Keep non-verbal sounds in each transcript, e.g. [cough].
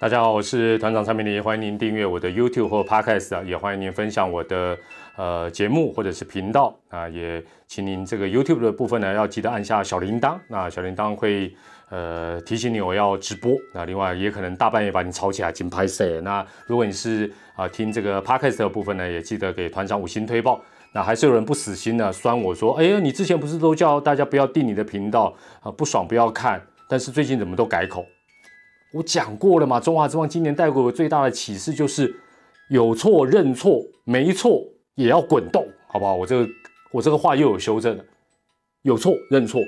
大家好，我是团长蔡明黎，欢迎您订阅我的 YouTube 或 Podcast 啊，也欢迎您分享我的呃节目或者是频道啊，也请您这个 YouTube 的部分呢，要记得按下小铃铛，那小铃铛会呃提醒你我要直播，那另外也可能大半夜把你吵起来，紧拍摄。那如果你是啊听这个 Podcast 的部分呢，也记得给团长五星推报。那还是有人不死心呢，酸我说，哎呀，你之前不是都叫大家不要订你的频道啊，不爽不要看，但是最近怎么都改口？我讲过了嘛，中华之邦今年带给我最大的启示就是有错认错，没错也要滚动，好不好？我这个我这个话又有修正了，有错认错，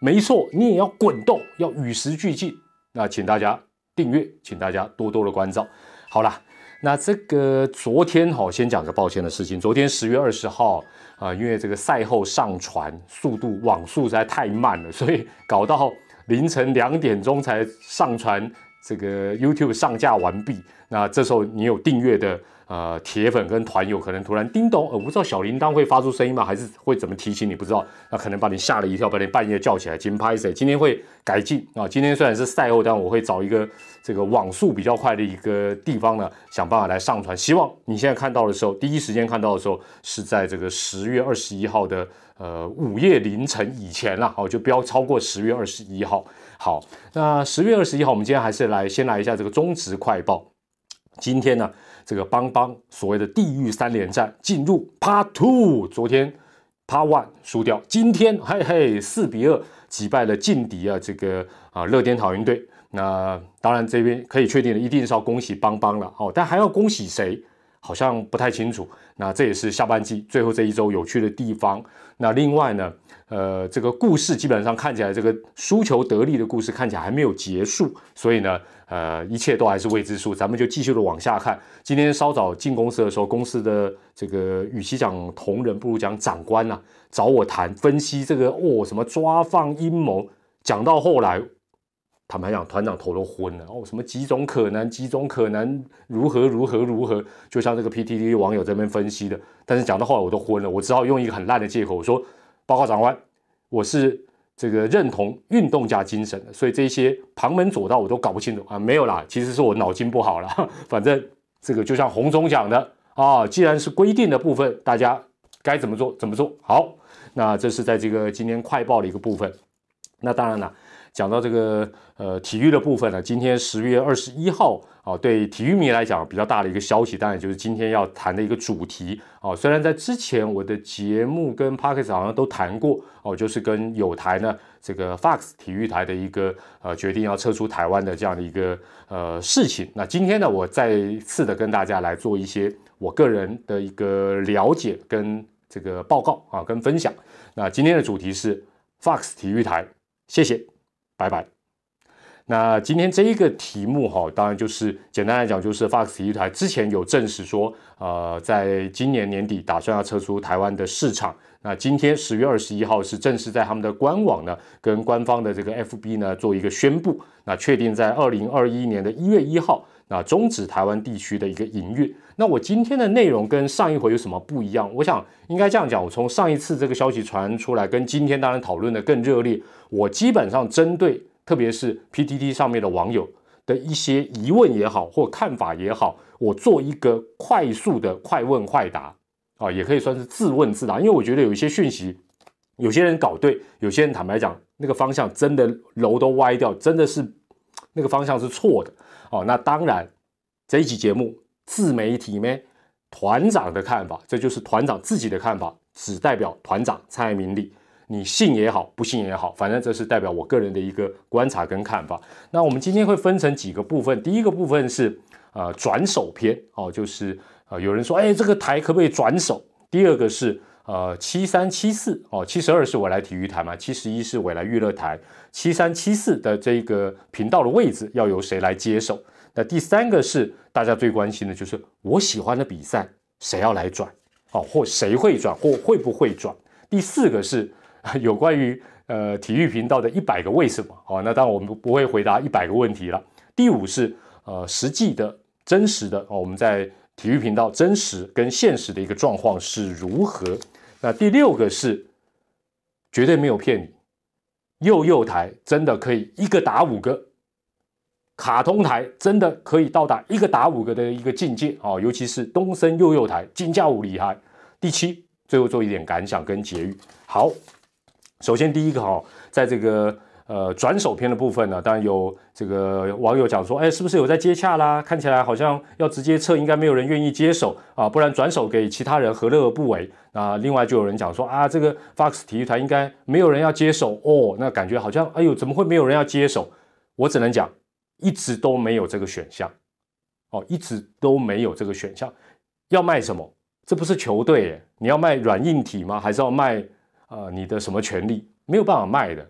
没错你也要滚动，要与时俱进。那请大家订阅，请大家多多的关照。好啦，那这个昨天哈，先讲个抱歉的事情。昨天十月二十号啊，因为这个赛后上传速度网速实在太慢了，所以搞到。凌晨两点钟才上传这个 YouTube 上架完毕，那这时候你有订阅的呃铁粉跟团友可能突然叮咚，我不知道小铃铛会发出声音吗？还是会怎么提醒你？不知道，那可能把你吓了一跳，把你半夜叫起来。金拍谁？今天会改进啊！今天虽然是赛后，但我会找一个这个网速比较快的一个地方呢，想办法来上传。希望你现在看到的时候，第一时间看到的时候是在这个十月二十一号的。呃，午夜凌晨以前啦，好，就不要超过十月二十一号。好，那十月二十一号，我们今天还是来先来一下这个中职快报。今天呢，这个邦邦所谓的地狱三连战进入 Part Two，昨天 Part One 输掉，今天嘿嘿四比二击败了劲敌啊，这个啊乐天桃园队。那当然这边可以确定的，一定是要恭喜邦邦了。哦，但还要恭喜谁？好像不太清楚，那这也是下半季最后这一周有趣的地方。那另外呢，呃，这个故事基本上看起来，这个输球得利的故事看起来还没有结束，所以呢，呃，一切都还是未知数。咱们就继续的往下看。今天稍早进公司的时候，公司的这个与其讲同仁，不如讲长官呐，找我谈分析这个哦，什么抓放阴谋，讲到后来。坦白讲，团长头都昏了哦，什么几种可能，几种可能，如何如何如何，就像这个 PTT 网友这边分析的。但是讲到后来我都昏了，我只好用一个很烂的借口，我说：报告长官，我是这个认同运动家精神的，所以这些旁门左道我都搞不清楚啊。没有啦，其实是我脑筋不好了。[laughs] 反正这个就像洪总讲的啊，既然是规定的部分，大家该怎么做怎么做好。那这是在这个今天快报的一个部分。那当然了。讲到这个呃体育的部分呢，今天十月二十一号啊，对体育迷来讲比较大的一个消息，当然就是今天要谈的一个主题啊。虽然在之前我的节目跟 Parkes 好像都谈过哦，就是跟有台呢这个 Fox 体育台的一个呃决定要撤出台湾的这样的一个呃事情。那今天呢，我再次的跟大家来做一些我个人的一个了解跟这个报告啊，跟分享。那今天的主题是 Fox 体育台，谢谢。拜拜。那今天这一个题目哈，当然就是简单来讲，就是 Fox 体育台之前有证实说，呃，在今年年底打算要撤出台湾的市场。那今天十月二十一号是正式在他们的官网呢，跟官方的这个 FB 呢做一个宣布，那确定在二零二一年的一月一号，那终止台湾地区的一个营运。那我今天的内容跟上一回有什么不一样？我想应该这样讲，我从上一次这个消息传出来，跟今天当然讨论的更热烈。我基本上针对，特别是 PTT 上面的网友的一些疑问也好，或看法也好，我做一个快速的快问快答啊，也可以算是自问自答。因为我觉得有一些讯息，有些人搞对，有些人坦白讲，那个方向真的楼都歪掉，真的是那个方向是错的哦。那当然，这一集节目自媒体咩团长的看法，这就是团长自己的看法，只代表团长蔡明利。你信也好，不信也好，反正这是代表我个人的一个观察跟看法。那我们今天会分成几个部分，第一个部分是呃转手篇哦，就是呃有人说，哎，这个台可不可以转手？第二个是呃七三七四哦，七十二是未来体育台嘛，七十一是未来娱乐台，七三七四的这个频道的位置要由谁来接手？那第三个是大家最关心的就是我喜欢的比赛谁要来转哦，或谁会转或会不会转？第四个是。[laughs] 有关于呃体育频道的一百个为什么啊，那当然我们不会回答一百个问题了。第五是呃实际的真实的啊，我们在体育频道真实跟现实的一个状况是如何？那第六个是绝对没有骗你，幼幼台真的可以一个打五个卡通台真的可以到达一个打五个的一个境界啊，尤其是东森幼幼台金价五厉害。第七，最后做一点感想跟结语。好，首先第一个哈，在这个。呃，转手篇的部分呢，当然有这个网友讲说，哎，是不是有在接洽啦？看起来好像要直接撤，应该没有人愿意接手啊，不然转手给其他人何乐而不为？那另外就有人讲说啊，这个 Fox 体育台应该没有人要接手哦，那感觉好像，哎呦，怎么会没有人要接手？我只能讲，一直都没有这个选项，哦，一直都没有这个选项。要卖什么？这不是球队，你要卖软硬体吗？还是要卖啊你的什么权利？没有办法卖的。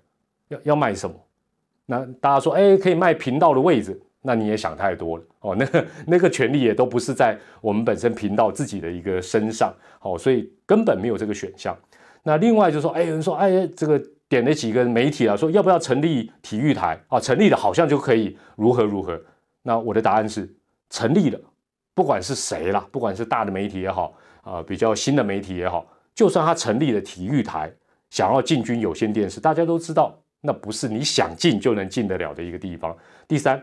要要卖什么？那大家说，哎，可以卖频道的位置，那你也想太多了哦。那个那个权利也都不是在我们本身频道自己的一个身上，好，所以根本没有这个选项。那另外就说，哎，有人说，哎，这个点了几个媒体啊，说要不要成立体育台啊？成立了好像就可以如何如何。那我的答案是成立了，不管是谁啦，不管是大的媒体也好，啊，比较新的媒体也好，就算他成立了体育台，想要进军有线电视，大家都知道。那不是你想进就能进得了的一个地方。第三，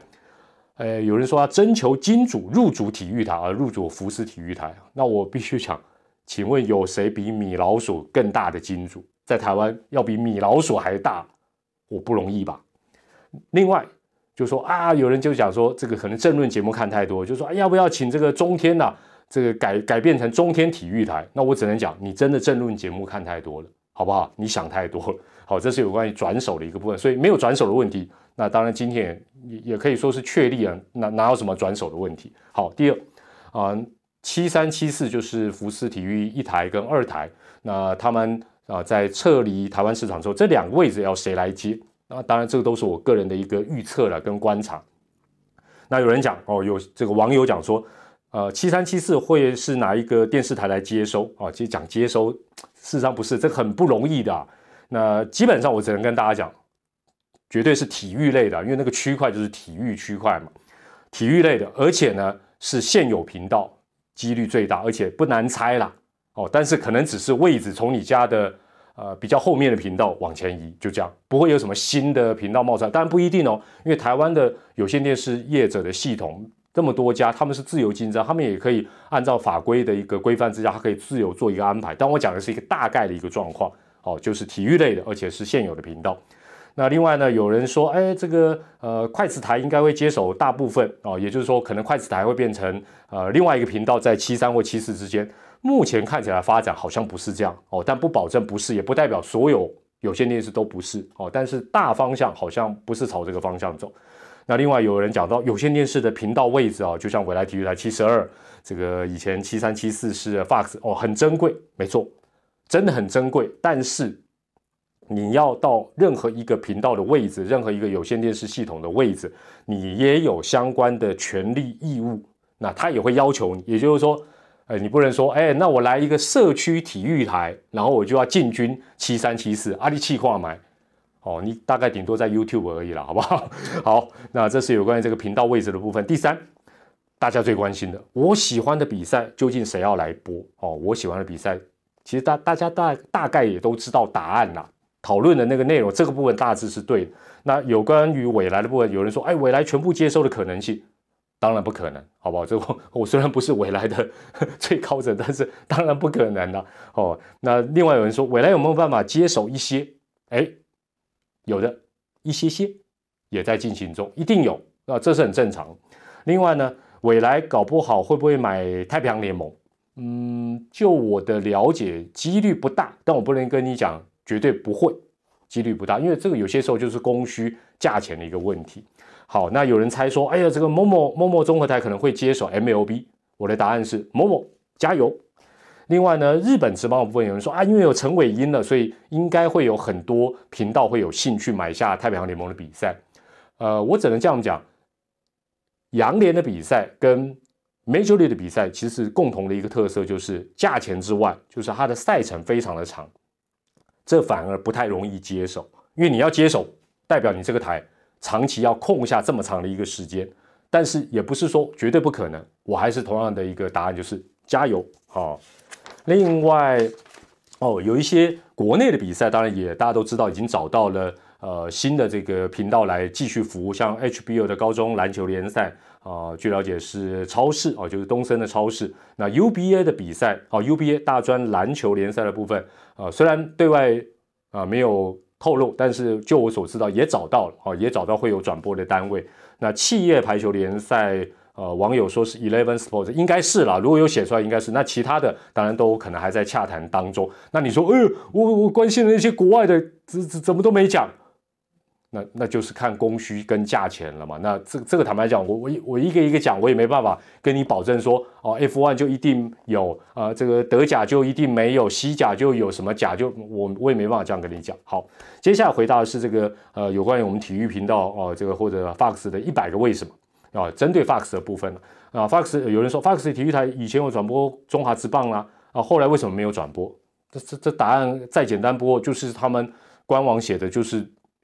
呃，有人说要征求金主入主体育台，而入主福斯体育台。那我必须想，请问有谁比米老鼠更大的金主？在台湾要比米老鼠还大，我不容易吧？另外，就说啊，有人就讲说，这个可能政论节目看太多，就说要不要请这个中天呐，这个改改变成中天体育台？那我只能讲，你真的政论节目看太多了，好不好？你想太多了。好，这是有关于转手的一个部分，所以没有转手的问题。那当然今天也也可以说是确立了，哪哪有什么转手的问题？好，第二啊，七三七四就是福斯体育一台跟二台，那他们啊在撤离台湾市场之后，这两个位置要谁来接？那当然这个都是我个人的一个预测了跟观察。那有人讲哦，有这个网友讲说，呃，七三七四会是哪一个电视台来接收啊？其实讲接收，事实上不是，这很不容易的。那基本上我只能跟大家讲，绝对是体育类的，因为那个区块就是体育区块嘛，体育类的，而且呢是现有频道，几率最大，而且不难猜啦。哦，但是可能只是位置从你家的呃比较后面的频道往前移，就这样，不会有什么新的频道冒出来，当然不一定哦，因为台湾的有线电视业者的系统这么多家，他们是自由竞争，他们也可以按照法规的一个规范之下，他可以自由做一个安排。但我讲的是一个大概的一个状况。哦，就是体育类的，而且是现有的频道。那另外呢，有人说，哎，这个呃，筷子台应该会接手大部分哦，也就是说，可能筷子台会变成呃另外一个频道，在七三或七四之间。目前看起来发展好像不是这样哦，但不保证不是，也不代表所有有线电视都不是哦。但是大方向好像不是朝这个方向走。那另外有人讲到有线电视的频道位置啊，就像未来体育台七十二，这个以前七三七四是 Fox 哦，很珍贵，没错。真的很珍贵，但是你要到任何一个频道的位置，任何一个有线电视系统的位置，你也有相关的权利义务。那他也会要求你，也就是说，哎，你不能说，哎，那我来一个社区体育台，然后我就要进军七三七四阿里气化买，哦，你大概顶多在 YouTube 而已了，好不好？[laughs] 好，那这是有关于这个频道位置的部分。第三，大家最关心的，我喜欢的比赛究竟谁要来播？哦，我喜欢的比赛。其实大大家大大概也都知道答案啦，讨论的那个内容，这个部分大致是对的。那有关于未来的部分，有人说，哎，未来全部接收的可能性，当然不可能，好不好？这我 [laughs] 我虽然不是未来的 [laughs] 最高者，但是当然不可能的哦。那另外有人说，未来有没有办法接手一些？哎，有的一些些也在进行中，一定有啊，这是很正常。另外呢，未来搞不好会不会买太平洋联盟？嗯，就我的了解，几率不大，但我不能跟你讲绝对不会，几率不大，因为这个有些时候就是供需价钱的一个问题。好，那有人猜说，哎呀，这个某某某某综合台可能会接手 MLB，我的答案是某某加油。另外呢，日本职棒部分有人说啊，因为有陈伟英了，所以应该会有很多频道会有兴趣买下太平洋联盟的比赛。呃，我只能这样讲，洋联的比赛跟 Major League 的比赛其实共同的一个特色就是价钱之外，就是它的赛程非常的长，这反而不太容易接手，因为你要接手，代表你这个台长期要空下这么长的一个时间，但是也不是说绝对不可能，我还是同样的一个答案，就是加油好。另外，哦，有一些国内的比赛，当然也大家都知道，已经找到了呃新的这个频道来继续服务，像 HBO 的高中篮球联赛啊，据了解是超市哦，就是东森的超市。那 UBA 的比赛哦，UBA 大专篮球联赛的部分，呃，虽然对外啊没有透露，但是就我所知道也找到了哦，也找到会有转播的单位。那企业排球联赛。呃，网友说是 Eleven Sports，应该是啦。如果有写出来，应该是。那其他的当然都可能还在洽谈当中。那你说，呃，我我关心的那些国外的，怎怎怎么都没讲？那那就是看供需跟价钱了嘛。那这这个坦白讲，我我我一个一个讲，我也没办法跟你保证说，哦，F one 就一定有啊，这个德甲就一定没有，西甲就有什么甲，就我我也没办法这样跟你讲。好，接下来回答的是这个呃，有关于我们体育频道哦，这个或者 Fox 的一百个为什么。啊，针对 Fox 的部分啊，Fox 有人说 Fox 体育台以前有转播中华之棒啦，啊，后来为什么没有转播？这这这答案再简单不过，就是他们官网写的就是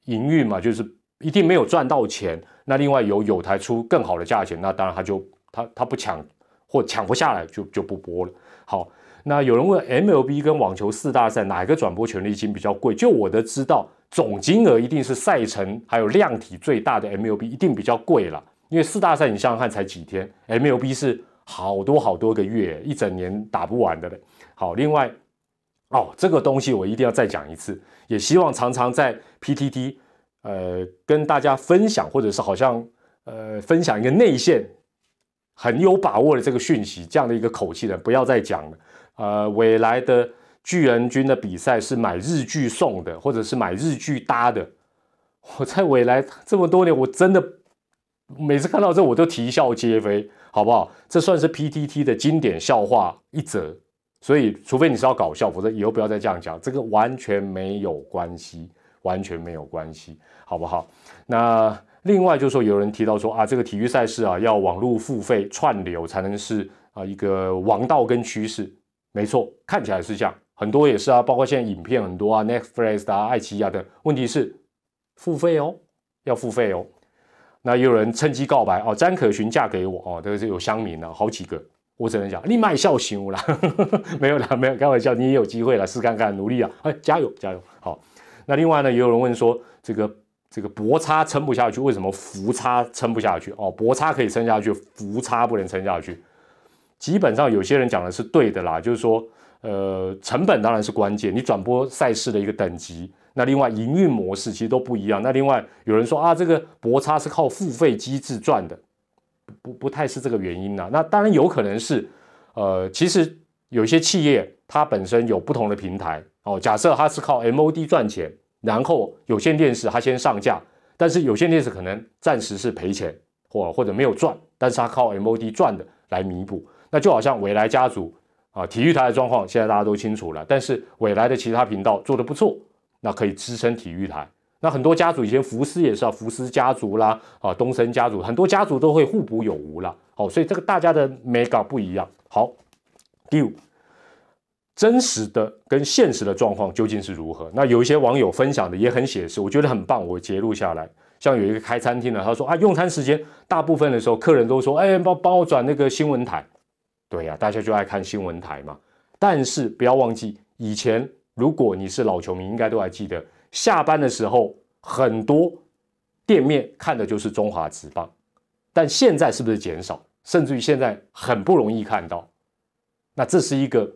营运嘛，就是一定没有赚到钱。那另外有有台出更好的价钱，那当然他就他他不抢或抢不下来就就不播了。好，那有人问 MLB 跟网球四大赛哪一个转播权利金比较贵？就我的知道，总金额一定是赛程还有量体最大的 MLB 一定比较贵了。因为四大赛你想想看才几天，MLB 是好多好多个月，一整年打不完的嘞。好，另外哦，这个东西我一定要再讲一次，也希望常常在 PTT 呃跟大家分享，或者是好像呃分享一个内线很有把握的这个讯息，这样的一个口气的，不要再讲了。呃，未来的巨人军的比赛是买日剧送的，或者是买日剧搭的。我在未来这么多年，我真的。每次看到这，我都啼笑皆非，好不好？这算是 PTT 的经典笑话一则，所以除非你是要搞笑，否则以后不要再这样讲，这个完全没有关系，完全没有关系，好不好？那另外就是说，有人提到说啊，这个体育赛事啊，要网络付费串流才能是啊一个王道跟趋势，没错，看起来是这样，很多也是啊，包括现在影片很多啊，Netflix 啊、爱奇艺啊的，问题是付费哦，要付费哦。那也有人趁机告白哦，詹可寻嫁给我哦，这个是有乡民了，好几个，我只能讲你卖笑行啦，[laughs] 没有啦，没有开玩笑，你也有机会了，试看看，努力啊，哎，加油加油，好。那另外呢，也有人问说，这个这个薄差撑不下去，为什么浮差撑不下去？哦，薄差可以撑下去，浮差不能撑下去。基本上有些人讲的是对的啦，就是说，呃，成本当然是关键，你转播赛事的一个等级。那另外营运模式其实都不一样。那另外有人说啊，这个博差是靠付费机制赚的，不不太是这个原因呐。那当然有可能是，呃，其实有些企业它本身有不同的平台哦。假设它是靠 MOD 赚钱，然后有线电视它先上架，但是有线电视可能暂时是赔钱或或者没有赚，但是它靠 MOD 赚的来弥补。那就好像未来家族啊，体育台的状况现在大家都清楚了，但是未来的其他频道做的不错。那可以支撑体育台。那很多家族以前福斯也是啊，福斯家族啦，啊东森家族，很多家族都会互补有无了。好，所以这个大家的 mega 不一样。好，第五，真实的跟现实的状况究竟是如何？那有一些网友分享的也很写实，我觉得很棒，我截录下来。像有一个开餐厅的，他说啊，用餐时间大部分的时候，客人都说，哎，帮帮我转那个新闻台。对呀，大家就爱看新闻台嘛。但是不要忘记以前。如果你是老球迷，应该都还记得，下班的时候很多店面看的就是中华职棒，但现在是不是减少？甚至于现在很不容易看到，那这是一个，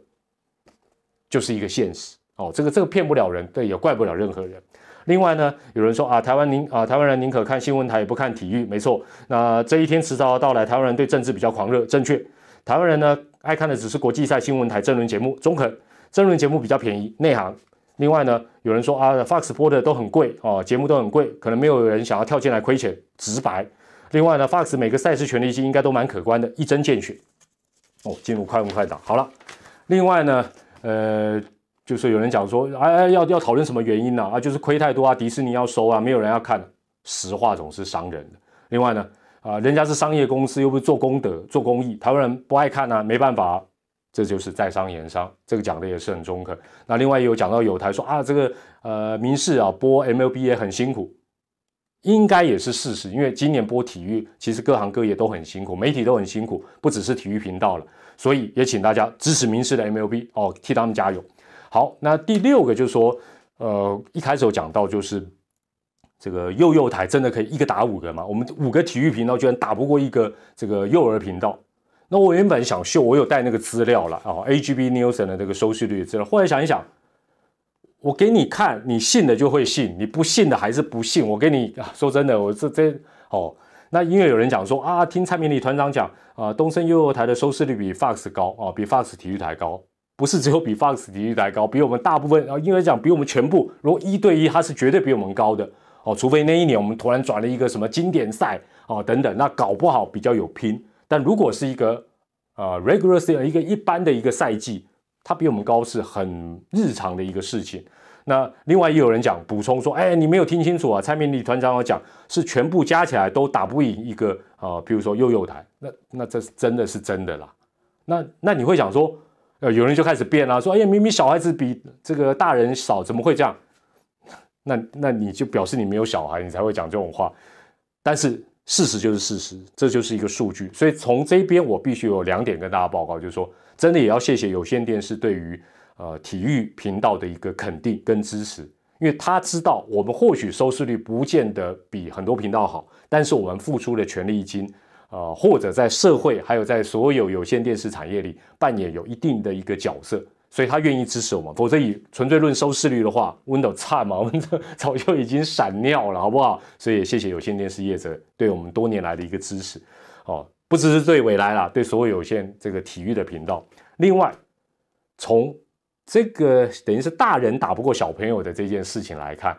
就是一个现实哦。这个这个骗不了人，对，也怪不了任何人。另外呢，有人说啊，台湾宁啊，台湾人宁可看新闻台也不看体育，没错。那这一天迟早要到来，台湾人对政治比较狂热，正确。台湾人呢，爱看的只是国际赛新闻台争论节目，中肯。争论节目比较便宜，内行。另外呢，有人说啊，Fox 播的都很贵哦，节目都很贵，可能没有人想要跳进来亏钱，直白。另外呢，Fox 每个赛事权利金应该都蛮可观的，一针见血。哦，进入快问快答，好了。另外呢，呃，就是有人讲说，哎，要要讨论什么原因呢？啊，就是亏太多啊，迪士尼要收啊，没有人要看。实话总是伤人的。另外呢，啊，人家是商业公司，又不是做功德、做公益，台湾人不爱看啊，没办法。这就是在商言商，这个讲的也是很中肯。那另外有讲到有台说啊，这个呃民事啊播 MLB 也很辛苦，应该也是事实。因为今年播体育，其实各行各业都很辛苦，媒体都很辛苦，不只是体育频道了。所以也请大家支持民事的 MLB 哦，替他们加油。好，那第六个就是说，呃，一开始有讲到就是这个幼幼台真的可以一个打五个吗？我们五个体育频道居然打不过一个这个幼儿频道。那我原本想秀，我有带那个资料了啊，A G B Nielsen 的这个收视率资料。后来想一想，我给你看，你信的就会信，你不信的还是不信。我给你啊说真的，我这这哦，那因为有人讲说啊，听蔡明礼团长讲啊，东森幼幼台的收视率比 Fox 高啊，比 Fox 体育台高。不是只有比 Fox 体育台高，比我们大部分啊，因为讲比我们全部，如果一对一，它是绝对比我们高的哦。除非那一年我们突然转了一个什么经典赛哦等等，那搞不好比较有拼。但如果是一个呃 regular season 一个一般的一个赛季，它比我们高是很日常的一个事情。那另外也有人讲补充说，哎，你没有听清楚啊，蔡明礼团长有讲是全部加起来都打不赢一个啊，比如说幼幼台，那那这是真的是真的啦。那那你会想说？呃，有人就开始变了，说：“哎呀，明明小孩子比这个大人少，怎么会这样？”那那你就表示你没有小孩，你才会讲这种话。但是事实就是事实，这就是一个数据。所以从这边我必须有两点跟大家报告，就是说，真的也要谢谢有线电视对于呃体育频道的一个肯定跟支持，因为他知道我们或许收视率不见得比很多频道好，但是我们付出的全力金。呃，或者在社会，还有在所有有线电视产业里扮演有一定的一个角色，所以他愿意支持我们。否则以纯粹论收视率的话，Window 差嘛，我们早就已经闪尿了，好不好？所以也谢谢有线电视业者对我们多年来的一个支持。哦，不只是对未来啦，对所有有线这个体育的频道。另外，从这个等于是大人打不过小朋友的这件事情来看。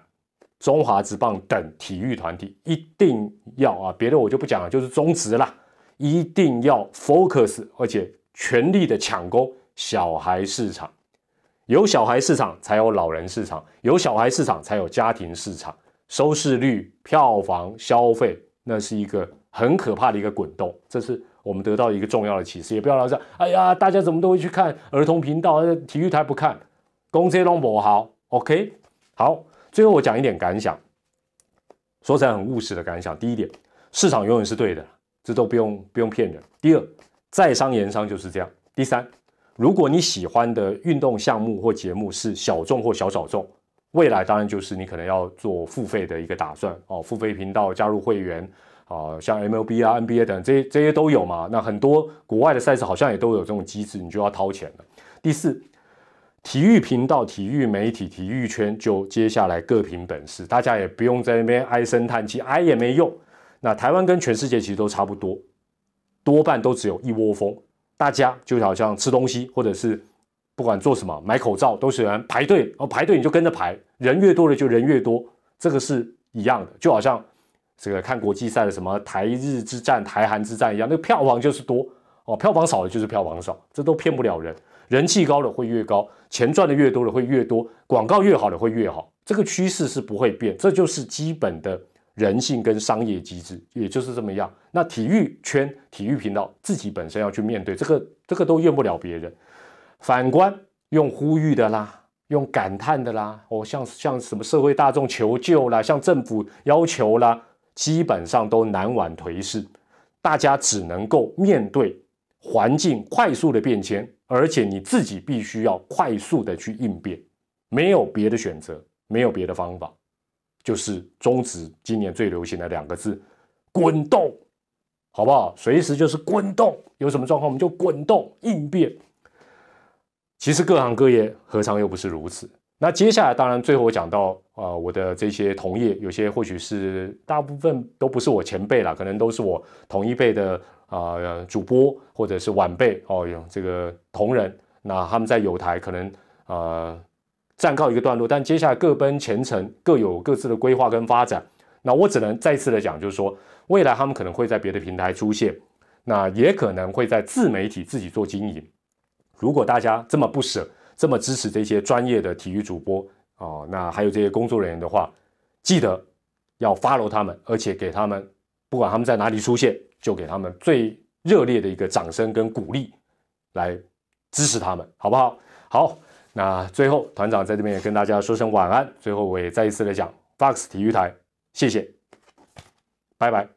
中华职棒等体育团体一定要啊，别的我就不讲了，就是中职啦，一定要 focus，而且全力的抢攻小孩市场。有小孩市场，才有老人市场；有小孩市场，才有家庭市场。收视率、票房、消费，那是一个很可怕的一个滚动。这是我们得到一个重要的启示。也不要老是，哎呀，大家怎么都会去看儿童频道，体育台不看，公这拢不好。OK，好。最后我讲一点感想，说起来很务实的感想。第一点，市场永远是对的，这都不用不用骗人。第二，在商言商就是这样。第三，如果你喜欢的运动项目或节目是小众或小小众，未来当然就是你可能要做付费的一个打算哦，付费频道加入会员啊，像 MLB 啊、NBA 等这些这些都有嘛。那很多国外的赛事好像也都有这种机制，你就要掏钱了。第四。体育频道、体育媒体、体育圈，就接下来各凭本事，大家也不用在那边唉声叹气，唉也没用。那台湾跟全世界其实都差不多，多半都只有一窝蜂。大家就好像吃东西，或者是不管做什么，买口罩都喜欢排队，哦，排队你就跟着排，人越多了就人越多，这个是一样的。就好像这个看国际赛的什么台日之战、台韩之战一样，那个票房就是多哦，票房少的就是票房少，这都骗不了人。人气高的会越高，钱赚的越多的会越多，广告越好的会越好，这个趋势是不会变，这就是基本的人性跟商业机制，也就是这么样。那体育圈、体育频道自己本身要去面对这个，这个都怨不了别人。反观用呼吁的啦，用感叹的啦，哦，像像什么社会大众求救啦，向政府要求啦，基本上都难挽颓势，大家只能够面对环境快速的变迁。而且你自己必须要快速的去应变，没有别的选择，没有别的方法，就是中职今年最流行的两个字——滚动，好不好？随时就是滚动，有什么状况我们就滚动应变。其实各行各业何尝又不是如此？那接下来当然最后我讲到啊，我的这些同业，有些或许是大部分都不是我前辈了，可能都是我同一辈的。啊，主播或者是晚辈哦，有这个同仁，那他们在有台可能呃暂告一个段落，但接下来各奔前程，各有各自的规划跟发展。那我只能再次的讲，就是说未来他们可能会在别的平台出现，那也可能会在自媒体自己做经营。如果大家这么不舍，这么支持这些专业的体育主播哦，那还有这些工作人员的话，记得要 follow 他们，而且给他们不管他们在哪里出现。就给他们最热烈的一个掌声跟鼓励，来支持他们，好不好？好，那最后团长在这边也跟大家说声晚安。最后我也再一次的讲，Fox 体育台，谢谢，拜拜。